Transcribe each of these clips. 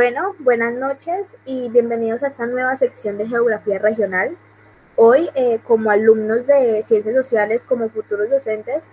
Bueno, buenas noches y bienvenidos a esta nueva sección de Geografía Regional. Hoy, eh, como alumnos de Ciencias Sociales, como futuros docentes,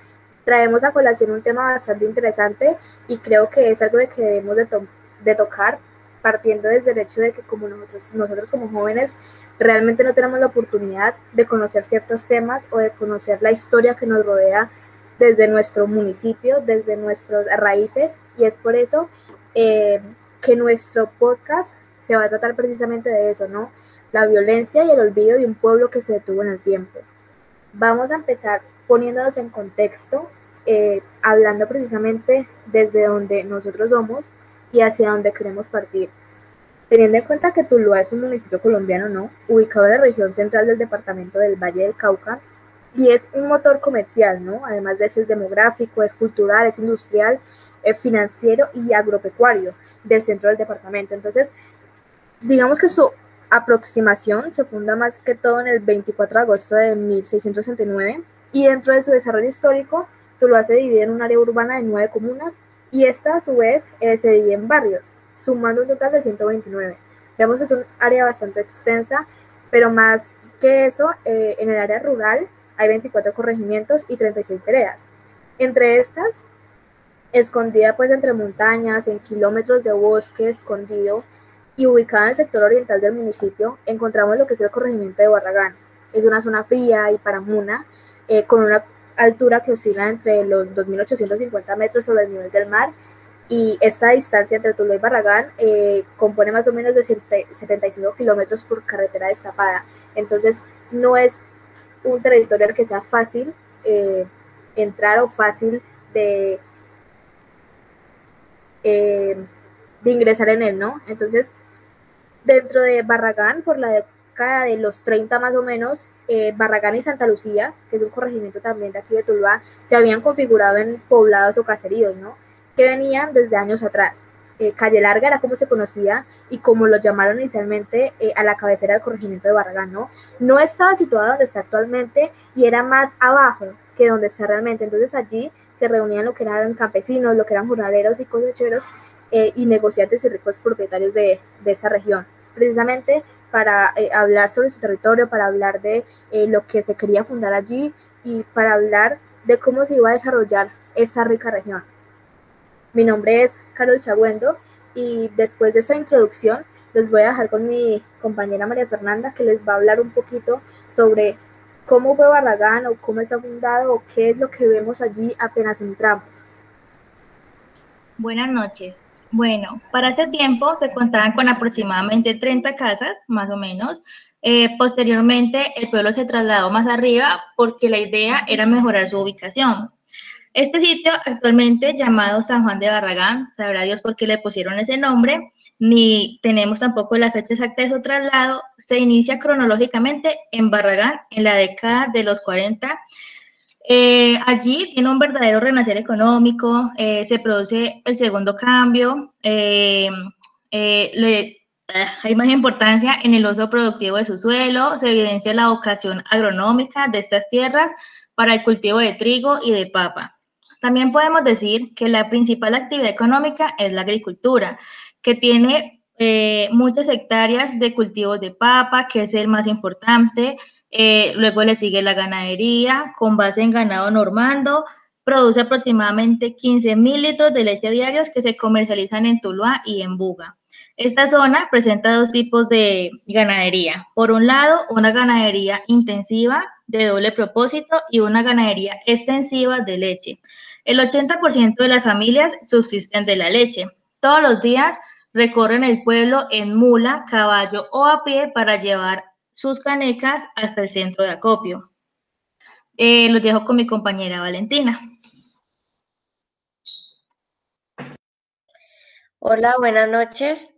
traemos a colación un tema bastante interesante y creo que es algo de que debemos de, tocar, partiendo desde el hecho de que como nosotros, nosotros como jóvenes realmente no tenemos la oportunidad de conocer ciertos temas o de conocer la historia que nos rodea desde nuestro municipio, desde nuestras raíces, y es por eso eh, que nuestro podcast se va a tratar precisamente de eso, ¿no? La violencia y el olvido de un pueblo que se detuvo en el tiempo. Vamos a empezar poniéndonos en contexto, eh, hablando precisamente desde donde nosotros somos y hacia donde queremos partir. Teniendo en cuenta que Tuluá es un municipio colombiano, ¿no? Ubicado en la región central del departamento del Valle del Cauca, y es un motor comercial, ¿no? Además de eso es demográfico, es cultural, es industrial financiero y agropecuario del centro del departamento. Entonces, digamos que su aproximación se funda más que todo en el 24 de agosto de 1669 y dentro de su desarrollo histórico, Tuluá se divide en un área urbana de nueve comunas y esta a su vez eh, se divide en barrios, sumando un total de 129. Veamos que es un área bastante extensa, pero más que eso, eh, en el área rural hay 24 corregimientos y 36 veredas. Entre estas, escondida pues entre montañas, en kilómetros de bosque escondido y ubicada en el sector oriental del municipio, encontramos lo que es el corregimiento de Barragán. Es una zona fría y paramuna, eh, con una altura que oscila entre los 2.850 metros sobre el nivel del mar y esta distancia entre Tuluá y Barragán eh, compone más o menos de 75 kilómetros por carretera destapada. Entonces no es un territorio al que sea fácil eh, entrar o fácil de eh, de ingresar en él, ¿no? Entonces, dentro de Barragán, por la década de los 30 más o menos, eh, Barragán y Santa Lucía, que es un corregimiento también de aquí de Tuluá, se habían configurado en poblados o caseríos, ¿no? Que venían desde años atrás. Eh, Calle Larga era como se conocía y como lo llamaron inicialmente a la cabecera del corregimiento de Barragán, ¿no? No estaba situado donde está actualmente y era más abajo que donde está realmente. Entonces allí se reunían lo que eran campesinos, lo que eran jornaleros y cosecheros eh, y negociantes y ricos propietarios de, de esa región, precisamente para eh, hablar sobre su territorio, para hablar de eh, lo que se quería fundar allí y para hablar de cómo se iba a desarrollar esa rica región. Mi nombre es Carol Chagüendo y después de esa introducción les voy a dejar con mi compañera María Fernanda que les va a hablar un poquito sobre cómo fue Barragán o cómo está fundado o qué es lo que vemos allí apenas entramos. Buenas noches. Bueno, para ese tiempo se contaban con aproximadamente 30 casas, más o menos. Eh, posteriormente, el pueblo se trasladó más arriba porque la idea era mejorar su ubicación. Este sitio, actualmente llamado San Juan de Barragán, sabrá Dios por qué le pusieron ese nombre, ni tenemos tampoco la fecha exacta de su traslado, se inicia cronológicamente en Barragán en la década de los 40. Eh, allí tiene un verdadero renacer económico, eh, se produce el segundo cambio, eh, hay más importancia en el uso productivo de su suelo, se evidencia la vocación agronómica de estas tierras para el cultivo de trigo y de papa. También podemos decir que la principal actividad económica es la agricultura que tiene eh, muchas hectáreas de cultivos de papa, que es el más importante. Eh, luego le sigue la ganadería, con base en ganado normando. Produce aproximadamente 15 mil litros de leche diarios que se comercializan en Tuluá y en Buga. Esta zona presenta dos tipos de ganadería. Por un lado, una ganadería intensiva de doble propósito y una ganadería extensiva de leche. El 80% de las familias subsisten de la leche. Todos los días recorren el pueblo en mula, caballo o a pie para llevar sus canecas hasta el centro de acopio. Eh, los dejo con mi compañera Valentina. Hola, buenas noches.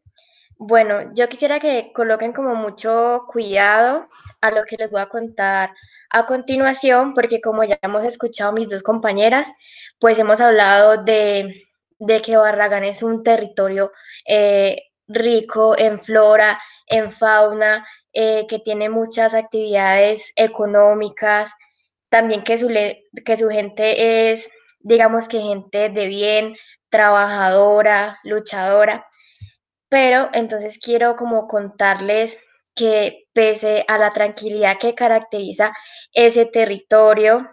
Bueno, yo quisiera que coloquen como mucho cuidado a lo que les voy a contar a continuación, porque como ya hemos escuchado mis dos compañeras, pues hemos hablado de de que Barragán es un territorio eh, rico en flora, en fauna, eh, que tiene muchas actividades económicas, también que su, que su gente es, digamos que gente de bien, trabajadora, luchadora. pero entonces quiero como contarles que pese a la tranquilidad que caracteriza ese territorio,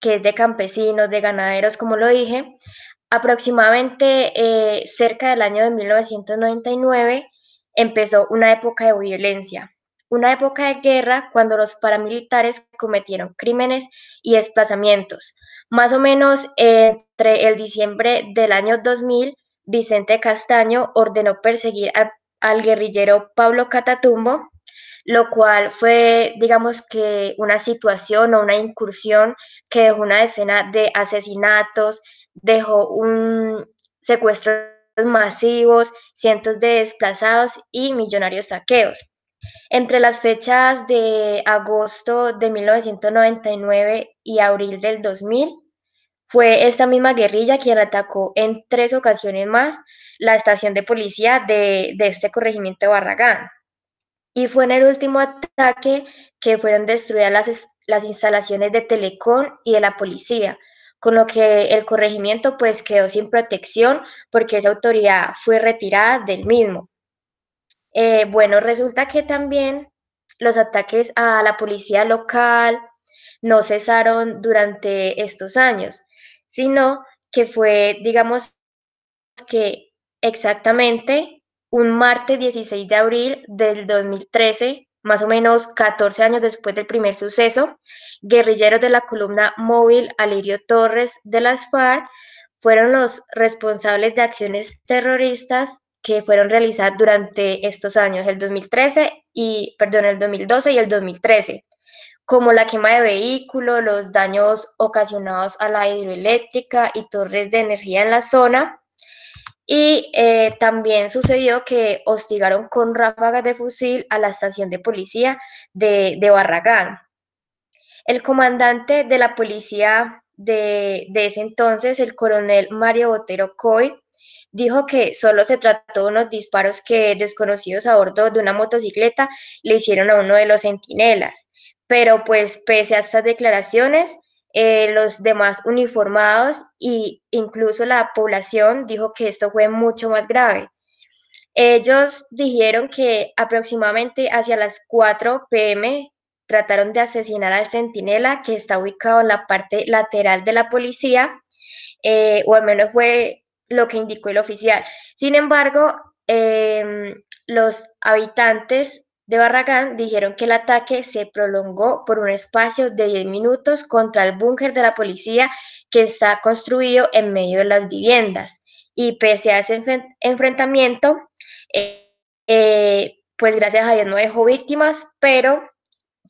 que es de campesinos, de ganaderos, como lo dije, aproximadamente eh, cerca del año de 1999 empezó una época de violencia, una época de guerra cuando los paramilitares cometieron crímenes y desplazamientos. Más o menos entre el diciembre del año 2000, Vicente Castaño ordenó perseguir al, al guerrillero Pablo Catatumbo, lo cual fue, digamos que, una situación o una incursión que dejó una escena de asesinatos, dejó un secuestro masivos, cientos de desplazados y millonarios saqueos. Entre las fechas de agosto de 1999 y abril del 2000, fue esta misma guerrilla quien atacó en tres ocasiones más la estación de policía de, de este corregimiento de Barragán. Y fue en el último ataque que fueron destruidas las, las instalaciones de Telecom y de la policía, con lo que el corregimiento pues quedó sin protección porque esa autoridad fue retirada del mismo. Eh, bueno, resulta que también los ataques a la policía local no cesaron durante estos años, sino que fue, digamos que exactamente un martes 16 de abril del 2013 más o menos 14 años después del primer suceso, guerrilleros de la columna móvil Alirio Torres de las FARC fueron los responsables de acciones terroristas que fueron realizadas durante estos años, el 2013 y, perdón, el 2012 y el 2013, como la quema de vehículos, los daños ocasionados a la hidroeléctrica y torres de energía en la zona, y eh, también sucedió que hostigaron con ráfagas de fusil a la estación de policía de, de Barragán. El comandante de la policía de, de, ese entonces, el coronel Mario Botero Coy, dijo que solo se trató de unos disparos que desconocidos a bordo de una motocicleta le hicieron a uno de los centinelas. Pero pues pese a estas declaraciones, eh, los demás uniformados e incluso la población dijo que esto fue mucho más grave. Ellos dijeron que aproximadamente hacia las 4 pm trataron de asesinar al centinela que está ubicado en la parte lateral de la policía, eh, o al menos fue lo que indicó el oficial. Sin embargo, em, los habitantes de Barragán dijeron que el ataque se prolongó por un espacio de 10 minutos contra el búnker de la policía que está construido en medio de las viviendas. Y pese a ese enfrentamiento, eh, eh, pues gracias a Dios no dejó víctimas, pero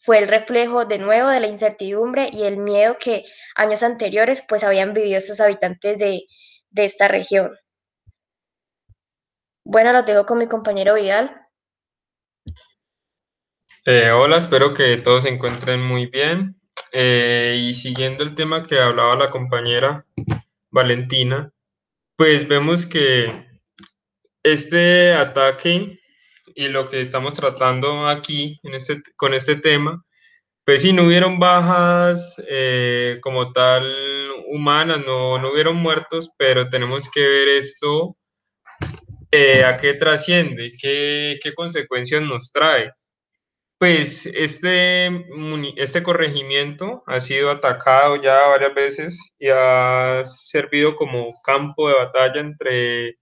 fue el reflejo de nuevo de la incertidumbre y el miedo que años anteriores pues habían vivido esos habitantes de, de esta región. Bueno, lo dejo con mi compañero Vidal. Eh, hola, espero que todos se encuentren muy bien. Eh, y siguiendo el tema que hablaba la compañera Valentina, pues vemos que este ataque y lo que estamos tratando aquí en este, con este tema, pues sí, no hubieron bajas eh, como tal humanas, no, no hubieron muertos, pero tenemos que ver esto, a qué trasciende, qué, qué consecuencias nos trae. Pues este, este corregimiento ha sido atacado ya varias veces y ha servido como campo de batalla entre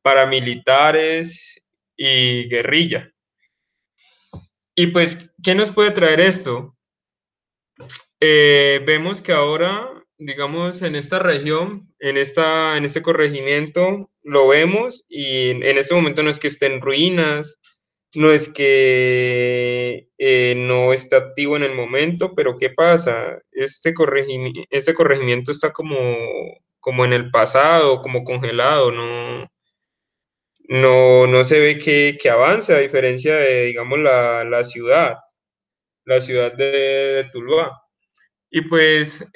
paramilitares y guerrilla. Y pues, ¿qué nos puede traer esto? Eh, vemos que ahora, digamos, en esta región, en, esta, en este corregimiento, lo vemos y en, en este momento no es que esté en ruinas, no es que eh, no esté activo en el momento, pero ¿qué pasa? Este, este corregimiento está como, como en el pasado, como congelado, no, no, no se ve que, que avance a diferencia de, digamos, la, la ciudad, la ciudad de, Tuluá. Y pues,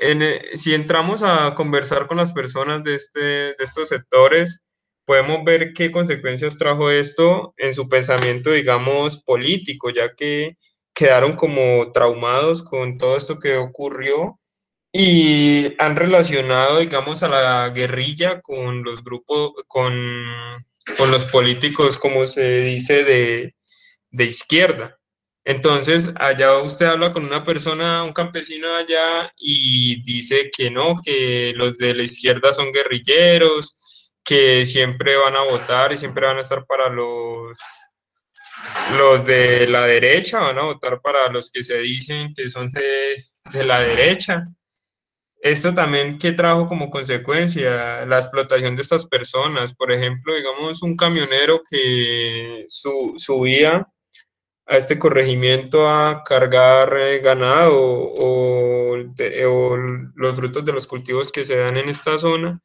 si entramos a conversar con las personas de, este, de estos sectores, podemos ver qué consecuencias trajo esto en su pensamiento, digamos, político, ya que quedaron como traumados con todo esto que ocurrió y han relacionado, digamos, a la guerrilla con los grupos, con, con los políticos, como se dice, de, de izquierda. Entonces, allá usted habla con una persona, un campesino allá, y dice que no, que los de la izquierda son guerrilleros, que siempre van a votar y siempre van a estar para los, los de la derecha, van a votar para los que se dicen que son de, de la derecha. Esto también que trajo como consecuencia la explotación de estas personas. Por ejemplo, digamos, un camionero que su, subía a este corregimiento a cargar eh, ganado o, los frutos de los cultivos que se dan en esta zona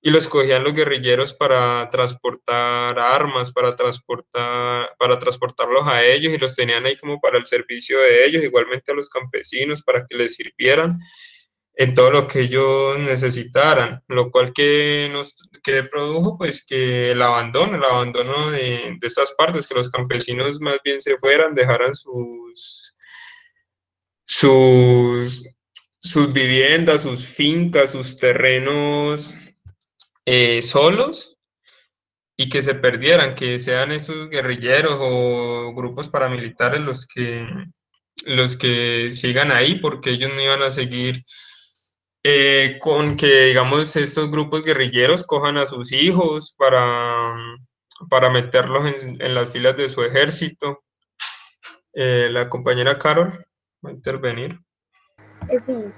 y los cogían los guerrilleros para transportar armas, para transportar, para transportarlos a ellos y los tenían ahí como para el servicio de ellos, igualmente a los campesinos para que les sirvieran en todo lo que ellos necesitaran, lo cual que nos que produjo pues que el abandono, el abandono de, de, estas partes, que los campesinos más bien se fueran, dejaran sus, sus, sus viviendas, sus fincas, sus terrenos eh, solos y que se perdieran, que sean esos guerrilleros o grupos paramilitares los que, los que sigan ahí, porque ellos no iban a seguir eh, con que, digamos, estos grupos guerrilleros cojan a sus hijos para, para meterlos en, las filas de su ejército. Eh, la compañera Carol va a intervenir. Sí,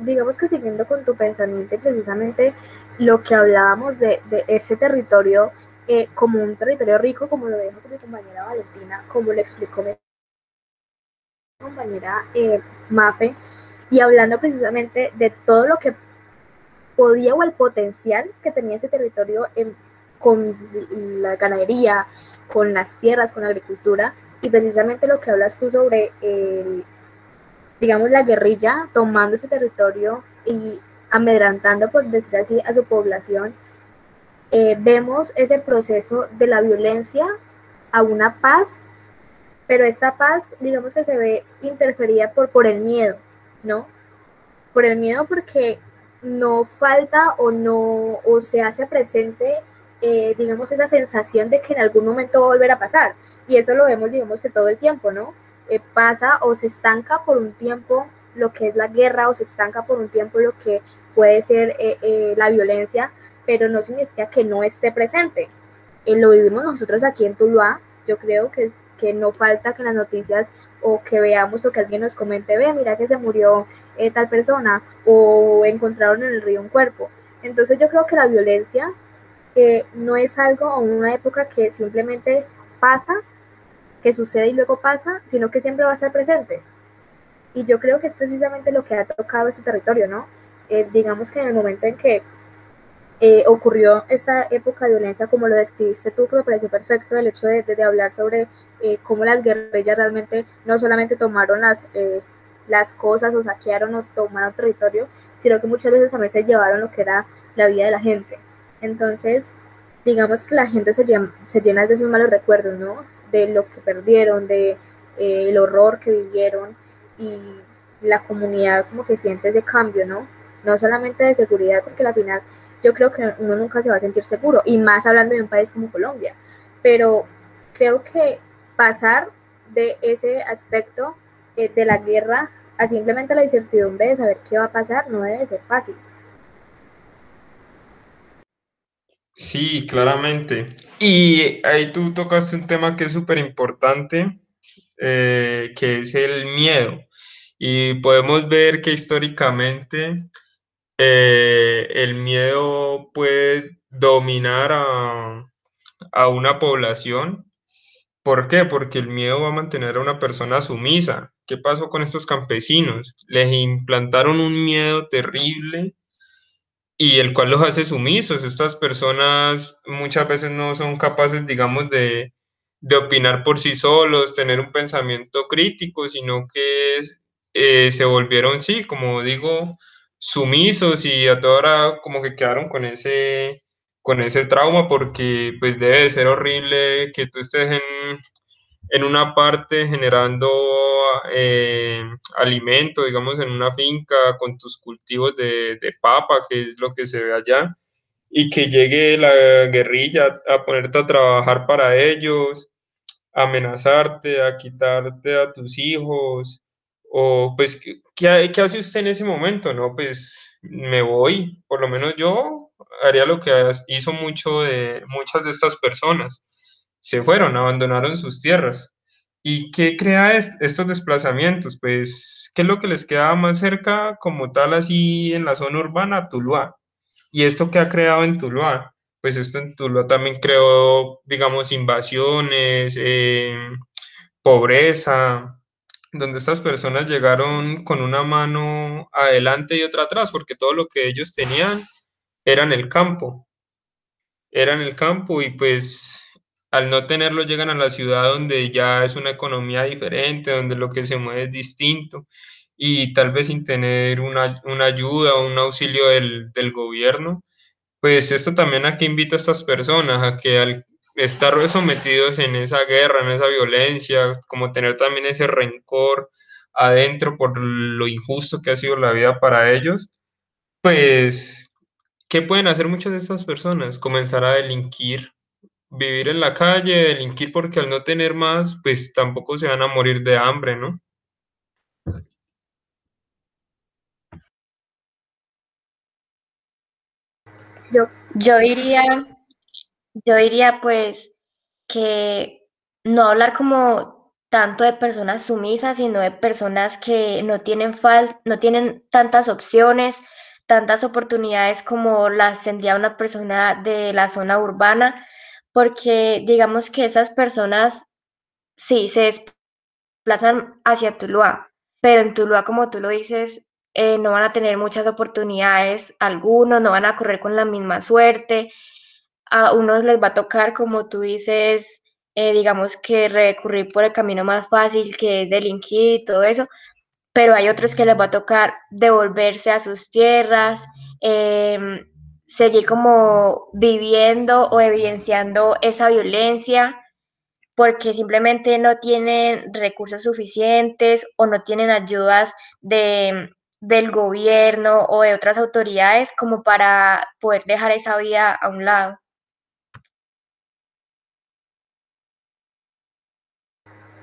digamos que siguiendo con tu pensamiento, precisamente lo que hablábamos de, de ese territorio eh, como un territorio rico, como lo dijo mi compañera Valentina, como lo explicó mi compañera eh, Mafe, y hablando precisamente de todo lo que podía o el potencial que tenía ese territorio con la ganadería, con las tierras, con la agricultura, y precisamente lo que hablas tú sobre, digamos, la guerrilla tomando ese territorio y amedrantando, por decir así, a su población, eh, vemos ese proceso de la violencia a una paz, pero esta paz, digamos que se ve interferida por, por el miedo, ¿no? Por el miedo porque no falta o no, o se hace presente, eh, digamos, esa sensación de que en algún momento va a volver a pasar. Y eso lo vemos, digamos, que todo el tiempo, ¿no? Eh, pasa o se estanca por un tiempo lo que es la guerra o se estanca por un tiempo lo que puede ser eh, eh, la violencia, pero no significa que no esté presente. Lo vivimos nosotros aquí en Tuluá, yo creo que, que no falta que las noticias o que veamos o que alguien nos comente, ve, mira que se murió tal persona o encontraron en el río un cuerpo. Entonces yo creo que la violencia no es algo o una época que simplemente pasa, que sucede y luego pasa, sino que siempre va a estar presente. Y yo creo que es precisamente lo que ha tocado ese territorio, ¿no? Eh, digamos que en el momento en que eh, ocurrió esta época de violencia, como lo describiste tú, que me pareció perfecto el hecho de, de, hablar sobre eh, cómo las guerrillas realmente no solamente tomaron las, las cosas o saquearon o tomaron territorio, sino que muchas veces también se llevaron lo que era la vida de la gente. Entonces, digamos que la gente se llena, se llena de esos malos recuerdos, ¿no? De lo que perdieron, de el horror que vivieron y la comunidad como que siente ese cambio, ¿no? no solamente de seguridad, porque al final yo creo que uno nunca se va a sentir seguro, y más hablando de un país como Colombia, pero creo que pasar de ese aspecto eh, de la guerra a simplemente la incertidumbre de saber qué va a pasar no debe ser fácil. Sí, claramente. Y ahí tú tocaste un tema que es súper importante, eh, que es el miedo. Y podemos ver que históricamente eh, el miedo puede dominar a, a una población. ¿Por qué? Porque el miedo va a mantener a una persona sumisa. ¿Qué pasó con estos campesinos? Les implantaron un miedo terrible y el cual los hace sumisos. Estas personas muchas veces no son capaces, digamos, de, de opinar por sí solos, tener un pensamiento crítico, sino que eh, se volvieron, sí, como digo, sumisos y a toda hora como que quedaron con ese, con ese trauma porque pues debe de ser horrible que tú estés en, en una parte generando eh, alimento, digamos, en una finca con tus cultivos de, de, papa, que es lo que se ve allá, y que llegue la guerrilla a ponerte a trabajar para ellos, a amenazarte, a quitarte a tus hijos, o pues, ¿qué, qué hace usted en ese momento? No, pues me voy, por lo menos yo haría lo que hizo mucho de muchas de estas personas, se fueron, abandonaron sus tierras. ¿Y qué crea estos desplazamientos? Pues, ¿qué es lo que les queda más cerca como tal así en la zona urbana? Tuluá. ¿Y esto que ha creado en Tuluá? Pues esto en Tuluá también creó, digamos, invasiones, eh, pobreza, donde estas personas llegaron con una mano adelante y otra atrás, porque todo lo que ellos tenían era en el campo. Era en el campo y pues al no tenerlo llegan a la ciudad donde ya es una economía diferente, donde lo que se mueve es distinto y tal vez sin tener una, ayuda o un auxilio del, del, gobierno, pues esto también aquí invita a estas personas a que al estar sometidos en esa guerra, en esa violencia, como tener también ese rencor adentro por lo injusto que ha sido la vida para ellos, pues, ¿qué pueden hacer muchas de estas personas? Comenzar a delinquir, vivir en la calle, delinquir porque al no tener más, pues tampoco se van a morir de hambre, ¿no? Yo, yo diría, yo diría pues que no hablar como tanto de personas sumisas, sino de personas que no tienen fal no tienen tantas opciones, tantas oportunidades como las tendría una persona de la zona urbana, porque digamos que esas personas sí se desplazan hacia Tuluá, pero en Tuluá, como tú lo dices, eh, no van a tener muchas oportunidades, algunos no van a correr con la misma suerte, a unos les va a tocar, como tú dices, eh, digamos que recurrir por el camino más fácil que es delinquir y todo eso, pero hay otros que les va a tocar devolverse a sus tierras, em, seguir como viviendo o evidenciando esa violencia porque simplemente no tienen recursos suficientes o no tienen ayudas de, del gobierno o de otras autoridades como para poder dejar esa vida a un lado.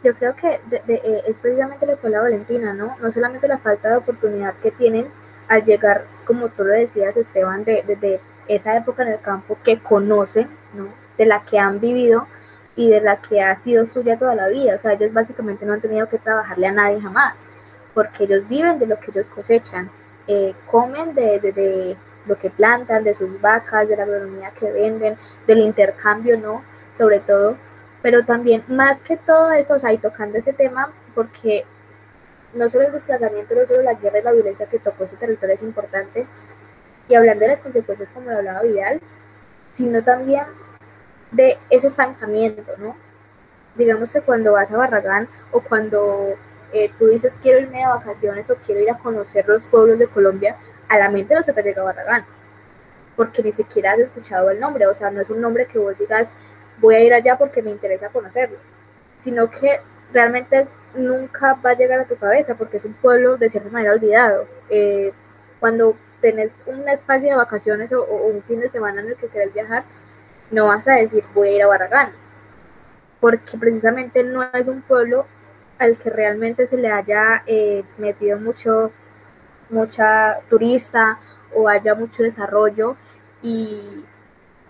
Yo creo que eh, es precisamente lo que habla Valentina, ¿no? No solamente la falta de oportunidad que tienen al llegar, como tú lo decías, Esteban, desde de, esa época en el campo que conocen, ¿no? De la que han vivido y de la que ha sido suya toda la vida. O sea, ellos básicamente no han tenido que trabajarle a nadie jamás, porque ellos viven de lo que ellos cosechan, eh, comen de, de, lo que plantan, de sus vacas, de la agronomía que venden, del intercambio, ¿no? Sobre todo. Pero también, más que todo eso, o sea, y tocando ese tema, porque no solo el desplazamiento, no solo la guerra y la violencia que tocó ese territorio es importante, y hablando de las consecuencias como lo hablaba Vidal, sino también de ese estancamiento, ¿no? Digamos que cuando vas a Barragán o cuando eh, tú dices quiero irme de vacaciones o quiero ir a conocer los pueblos de Colombia, a la mente no se te llega Barragán, porque ni siquiera has escuchado el nombre, o sea, no es un nombre que vos digas voy a ir allá porque me interesa conocerlo, sino que realmente nunca va a llegar a tu cabeza porque es un pueblo de cierta manera olvidado. Eh, cuando tenés un espacio de vacaciones o, un fin de semana en el que querés viajar, no vas a decir voy a ir a Barragán, porque precisamente no es un pueblo al que realmente se le haya eh, metido mucho, mucha turista o haya mucho desarrollo y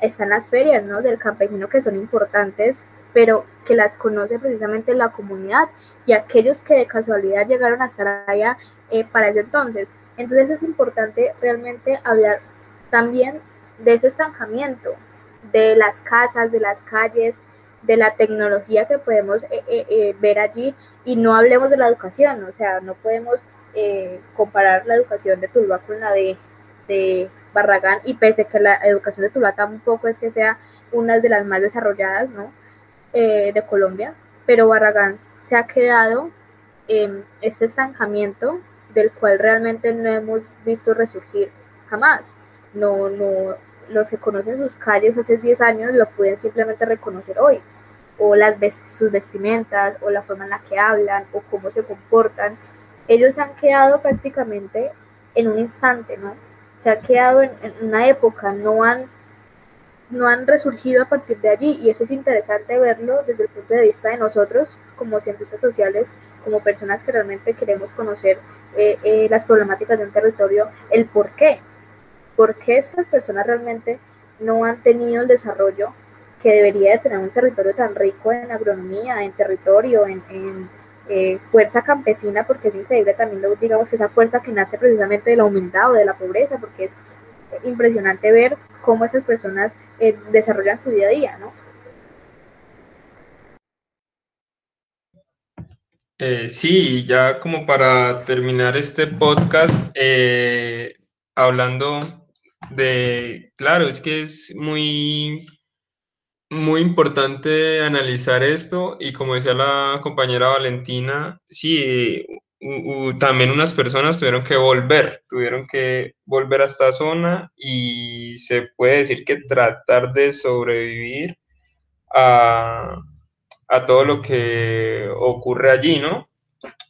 están las ferias ¿no? del campesino que son importantes pero que las conoce precisamente la comunidad y aquellos que de casualidad llegaron a estar allá eh, para ese entonces. Entonces es importante realmente hablar también de ese estancamiento, de las casas, de las calles, de la tecnología que podemos eh, eh, ver allí y no hablemos de la educación, o sea, no podemos comparar la educación de Tuluá con la de, Barragán y pese que la educación de Tuluá tampoco es que sea una de las más desarrolladas, ¿no? Eh, de Colombia, pero Barragán se ha quedado en este estancamiento del cual realmente no hemos visto resurgir jamás. No, no, los que conocen sus calles hace 10 años lo pueden simplemente reconocer hoy, o las sus vestimentas, o la forma en la que hablan, o cómo se comportan. Ellos se han quedado prácticamente en un instante, ¿no? Se ha quedado en una época, no han no han resurgido a partir de allí y eso es interesante verlo desde el punto de vista de nosotros como cientistas sociales, como personas que realmente queremos conocer eh, eh, las problemáticas de un territorio, el por qué, por qué estas personas realmente no han tenido el desarrollo que debería de tener un territorio tan rico en agronomía, en territorio, en, eh, fuerza campesina, porque es increíble también, digamos que esa fuerza que nace precisamente del aumentado de la pobreza, porque es impresionante ver cómo esas personas eh, desarrollan su día a día, ¿no? Eh, sí, ya como para terminar este podcast, eh, hablando de, claro, es que es muy, muy importante analizar esto y como decía la compañera Valentina, sí, también unas personas tuvieron que volver, tuvieron que volver a esta zona y se puede decir que tratar de sobrevivir a, a todo lo que ocurre allí, ¿no?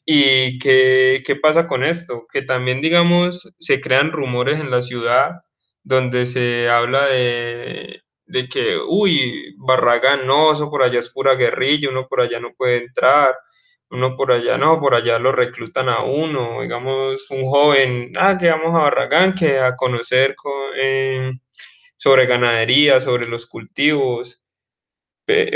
¿Y qué, qué pasa con esto? Que también, digamos, se crean rumores en la ciudad donde se habla de, de que, uy, Barragán, no, eso por allá es pura guerrilla, uno por allá no puede entrar, uno por allá, no, por allá lo reclutan a uno, digamos, un joven, ah, que vamos a Barragán, que a conocer eh, sobre ganadería, sobre los cultivos,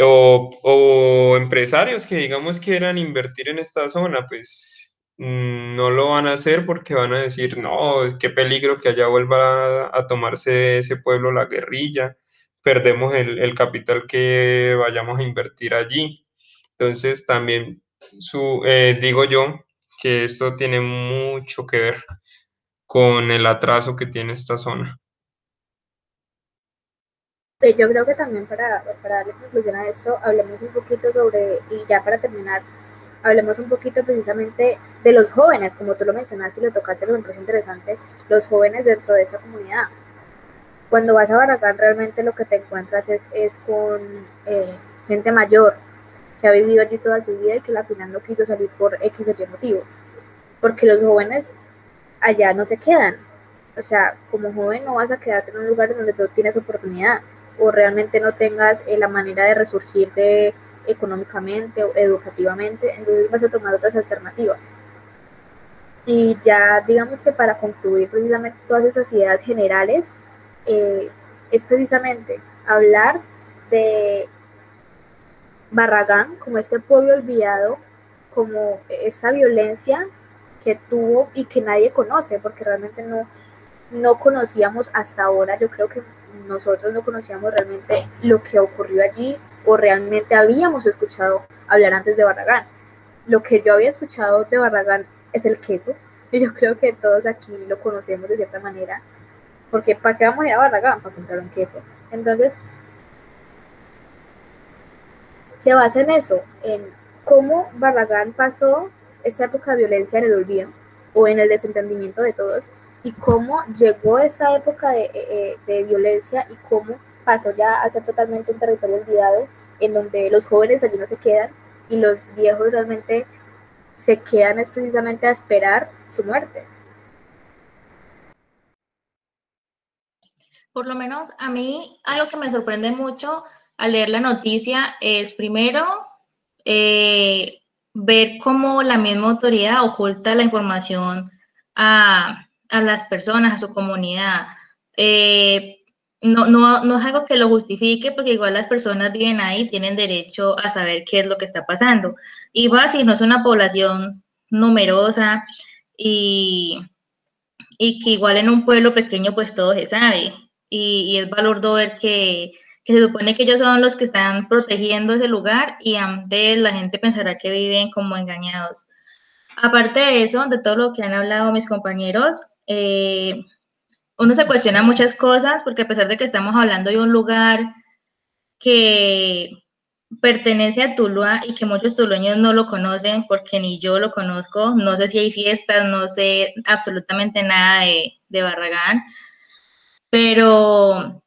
o, o, empresarios que digamos quieran invertir en esta zona, pues mm, no lo van a hacer porque van a decir, no, qué peligro que allá vuelva a, a tomarse ese pueblo la guerrilla, perdemos el, el capital que vayamos a invertir allí. Entonces también eh, digo yo que esto tiene mucho que ver con el atraso que tiene esta zona. Yo creo que también para, para darle conclusión a eso, hablemos un poquito sobre, y ya para terminar, hablemos un poquito precisamente de los jóvenes, como tú lo mencionaste y lo tocaste, que me parece interesante, los jóvenes dentro de esa comunidad. Cuando vas a Barragán realmente lo que te encuentras es, es con eh, gente mayor, que ha vivido allí toda su vida y que al final no quiso salir por X o Y motivo. Porque los jóvenes allá no se quedan. O sea, como joven no vas a quedarte en un lugar donde tú tienes oportunidad o realmente no tengas eh, la manera de resurgir de económicamente o educativamente, entonces vas a tomar otras alternativas. Y ya digamos que para concluir precisamente todas esas ideas generales, eh, es precisamente hablar de Barragán como este pueblo olvidado, como esa violencia que tuvo y que nadie conoce, porque realmente no, no conocíamos hasta ahora, yo creo que nosotros no conocíamos realmente lo que ocurrió allí o realmente habíamos escuchado hablar antes de Barragán. Lo que yo había escuchado de Barragán es el queso, y yo creo que todos aquí lo conocemos de cierta manera, porque ¿para qué vamos a ir a Barragán? Para comprar un queso. Entonces, se basa en eso, en cómo Barragán pasó esta época de violencia en el olvido o en el desentendimiento de todos y cómo llegó esa época de, eh, eh, violencia y cómo pasó ya a ser totalmente un territorio olvidado en donde los jóvenes allí no se quedan y los viejos realmente se quedan es precisamente a esperar su muerte. Por lo menos a mí algo que me sorprende mucho al leer la noticia es primero eh, ver cómo la misma autoridad oculta la información a, las personas, a su comunidad. Eh, no, no, no es algo que lo justifique porque igual las personas viven ahí, tienen derecho a saber qué es lo que está pasando. Y va si no es una población numerosa y, y que igual en un pueblo pequeño pues todo se sabe. Y, y es valor ver que que se supone que ellos son los que están protegiendo ese lugar y antes la gente pensará que viven como engañados. Aparte de eso, de todo lo que han hablado mis compañeros, eh, uno se cuestiona muchas cosas porque a pesar de que estamos hablando de un lugar que pertenece a Tuluá y que muchos tulueños no lo conocen porque ni yo lo conozco, no sé si hay fiestas, no sé absolutamente nada de, de Barragán, pero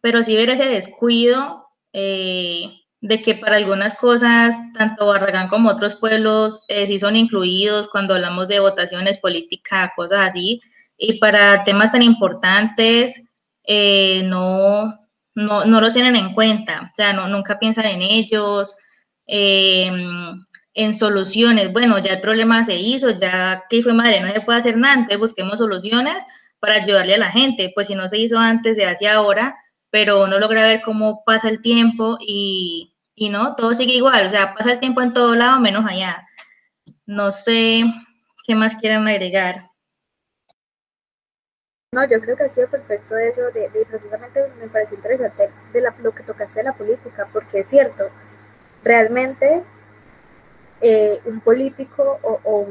pero sí ver ese descuido eh, de que para algunas cosas, tanto Barragán como otros pueblos eh, sí son incluidos cuando hablamos de votaciones políticas, cosas así, y para temas tan importantes, eh, no, no, no los tienen en cuenta, o sea, no, nunca piensan en ellos, em, en soluciones. Bueno, ya el problema se hizo, ya que fue madre, no se puede hacer nada, entonces busquemos soluciones para ayudarle a la gente. Pues si no se hizo antes, se hace ahora, pero uno logra ver cómo pasa el tiempo y, y no, todo sigue igual, o sea, pasa el tiempo en todo lado menos allá. No sé qué más quieran agregar. No, yo creo que ha sido perfecto eso, de, precisamente me pareció interesante de la, lo que tocaste de la política, porque es cierto, realmente eh, un político o,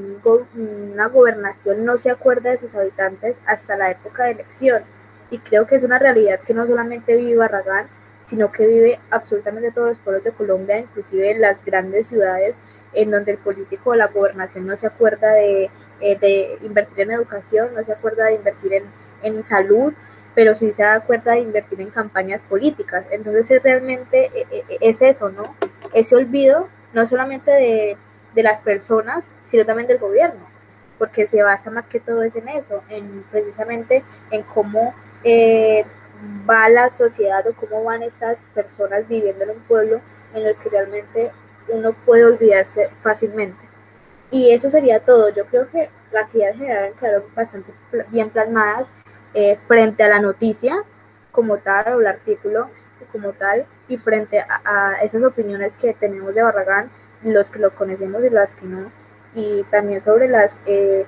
una gobernación no se acuerda de sus habitantes hasta la época de elección. Y creo que es una realidad que no solamente vive Barragán, sino que vive absolutamente todos los pueblos de Colombia, inclusive en las grandes ciudades en donde el político o la gobernación no se acuerda de, eh, de invertir en educación, no se acuerda de invertir en en salud, pero sí se da cuenta de invertir en campañas políticas. Entonces es realmente e, e, e, es eso, ¿no? Ese olvido no solamente de, las personas, sino también del gobierno, porque se basa más que todo es en eso, en precisamente en cómo eh, va la sociedad o cómo van esas personas viviendo en un pueblo en el que realmente uno puede olvidarse fácilmente. Y eso sería todo. Yo creo que las ideas generales quedaron bastante bien plasmadas eh, frente a la noticia como tal o el artículo como tal y frente a, esas opiniones que tenemos de Barragán, los que lo conocemos y las que no, y también sobre las eh,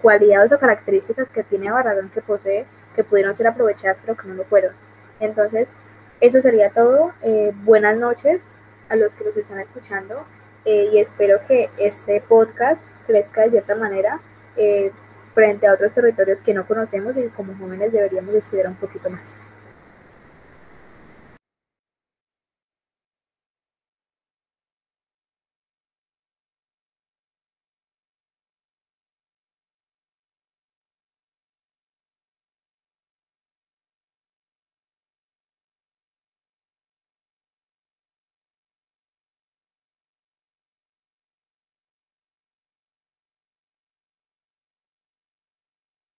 cualidades o características que tiene Barragán que posee, que pudieron ser aprovechadas pero que no lo fueron. Entonces, eso sería todo. Eh, buenas noches a los que nos están escuchando y espero que este podcast crezca de cierta manera frente a otros territorios que no conocemos y como jóvenes deberíamos estudiar un poquito más.